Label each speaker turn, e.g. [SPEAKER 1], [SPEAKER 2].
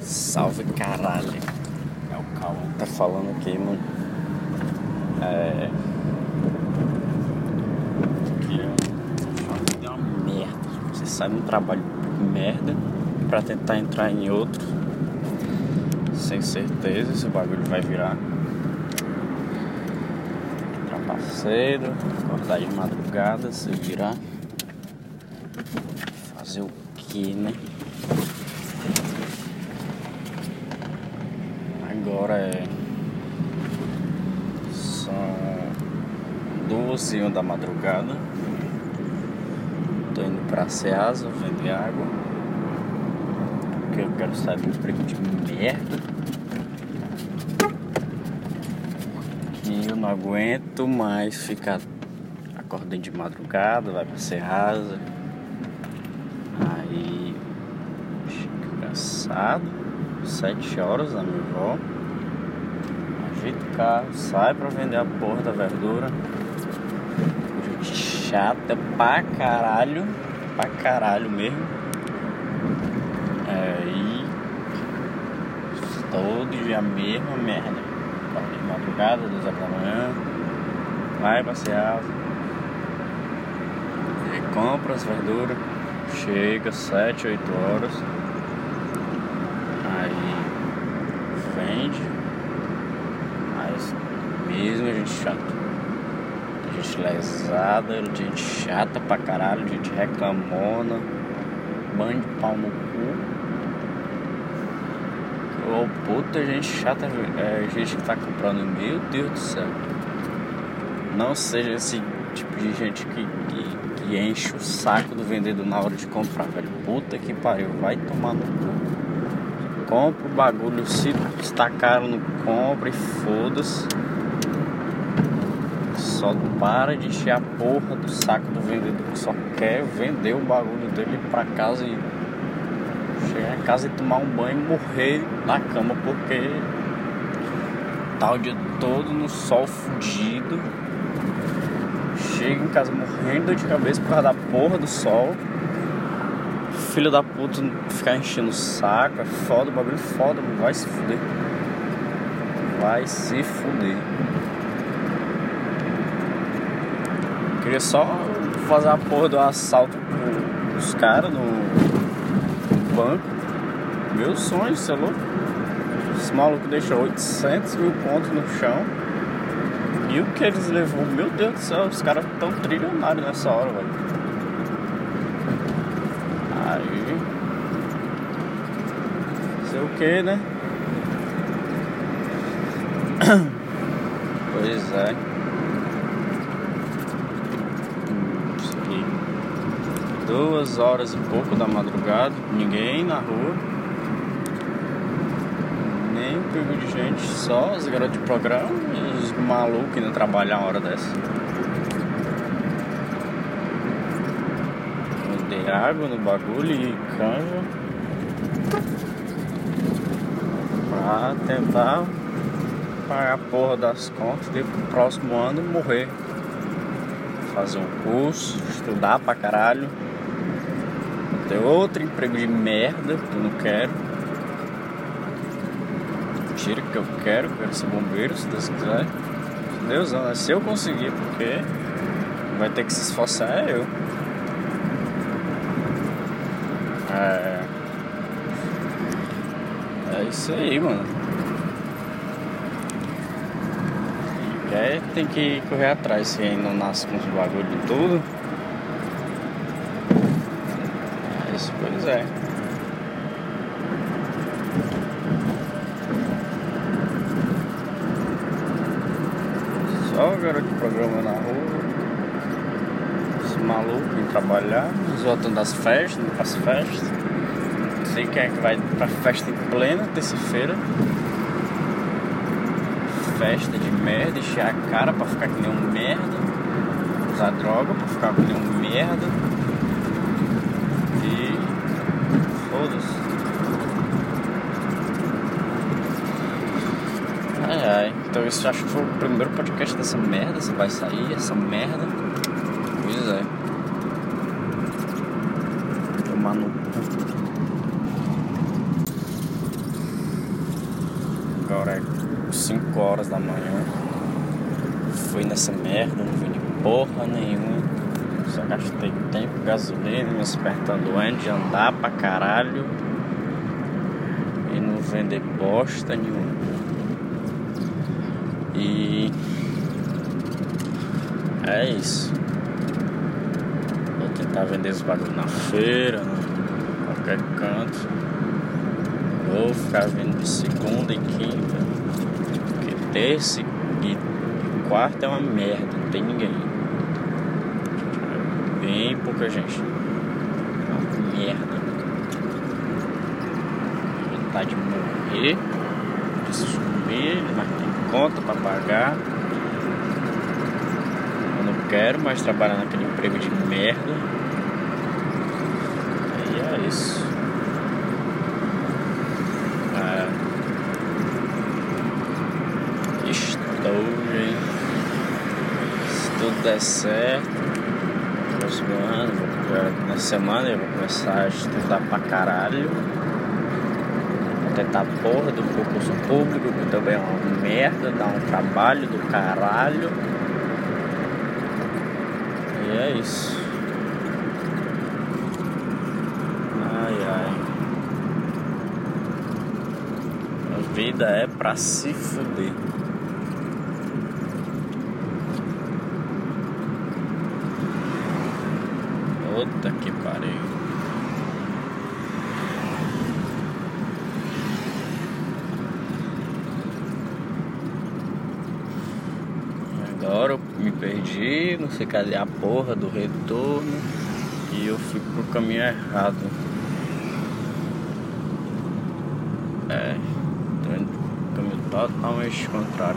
[SPEAKER 1] Salve caralho.
[SPEAKER 2] É o calma.
[SPEAKER 1] Tá falando aqui, mano. É. Que uma merda. Você sai de um trabalho merda pra tentar entrar em outro. Sem certeza se o bagulho vai virar. Trapaceiro, acordar de madrugada, se virar. Fazer o que, né? Agora é. São duas e uma da madrugada. Tô indo pra Ceasa vender água. Porque eu quero sair do emprego de merda. Que eu não aguento mais ficar acordando de madrugada, vai pra Ceasa. Aí cansado sete horas na minha avó. Ajeita o carro, sai pra vender a porra da verdura. Gente chata pra caralho. Pra caralho mesmo. Aí. Todo dia a mesma merda. De madrugada, duas horas da manhã. Vai passear. Compra as verduras. Chega sete, oito horas. Aí vende, mas a gente lesada, gente chata pra caralho, gente reclamona, bando de pau no cu. Ô puta gente chata, é, gente que tá comprando, meu Deus do céu. Não seja esse tipo de gente que, que, que enche o saco do vendedor na hora de comprar, velho. Puta que pariu, vai tomar no cu compra o bagulho, se está caro, não compra e foda-se. Só para de encher a porra do saco do vendedor que só quer vender o bagulho dele pra casa e chegar em casa e tomar um banho e morrer na cama porque tá o dia todo no sol fudido. Chega em casa morrendo de cabeça por causa da porra do sol filho da puta ficar enchendo o saco, é foda, o bagulho foda, mano. vai se fuder. Vai se fuder. Queria só fazer a porra do assalto pros caras no, banco. Meu sonho, você é louco? Esse maluco deixou 800 mil pontos no chão. E o que eles levou? Meu Deus do céu, os caras tão trilionários nessa hora, velho. Aí. Fazer o que, né? Pois é. Aqui. Duas horas e pouco da madrugada, ninguém na rua. Nem um pingo de gente, só as garotas de programa e os malucos indo trabalhar uma hora dessa. Dei água no bagulho e canja pra tentar pagar a porra das contas e pro próximo ano morrer. Fazer um curso, estudar pra caralho. Ter outro emprego de merda que eu não quero. Tira que eu quero, quero ser bombeiro se Deus quiser. Deus, né? se eu conseguir, porque vai ter que se esforçar é eu. É. É isso aí, mano. Quem quer tem que correr atrás, se ainda não nasce com os bagulho de tudo. É pois é. Só o garoto programa na rua. Os malucos em trabalhar, os voltando das festas, indo pras festas. Não sei quem é que vai pra festa em plena terça-feira. Festa de merda, encher a cara pra ficar que nem um merda. Usar droga pra ficar que nem um merda. E. Foda-se. Ai isso acho que foi o primeiro podcast dessa merda. Você vai sair, essa merda. Pois é. tomar no. Agora é 5 horas da manhã. Fui nessa merda, não vi porra nenhuma. Só gastei tempo, gasolina, pernas estão doendo de andar pra caralho. E não vender bosta nenhuma. E é isso. Vou tentar vender os bagulhos na feira, em qualquer canto. Vou ficar vendo de segunda e quinta. Porque terça e quarta é uma merda, não tem ninguém. Bem pouca gente. É uma merda. Vontade de morrer, de sumir, mas conta pra pagar quero mais trabalhar naquele emprego de merda. E é isso. É. Estou, gente. Se tudo der certo, próximo ano, na semana eu vou começar a estudar pra caralho. Tentar a porra do concurso público, que também é uma merda, dá um trabalho do caralho. E é isso. Ai ai. A vida é pra se fuder. Puta que pariu. Eu me perdi, não sei cadê a porra do retorno e eu fui pro caminho errado. É, tô indo pro caminho totalmente contrário.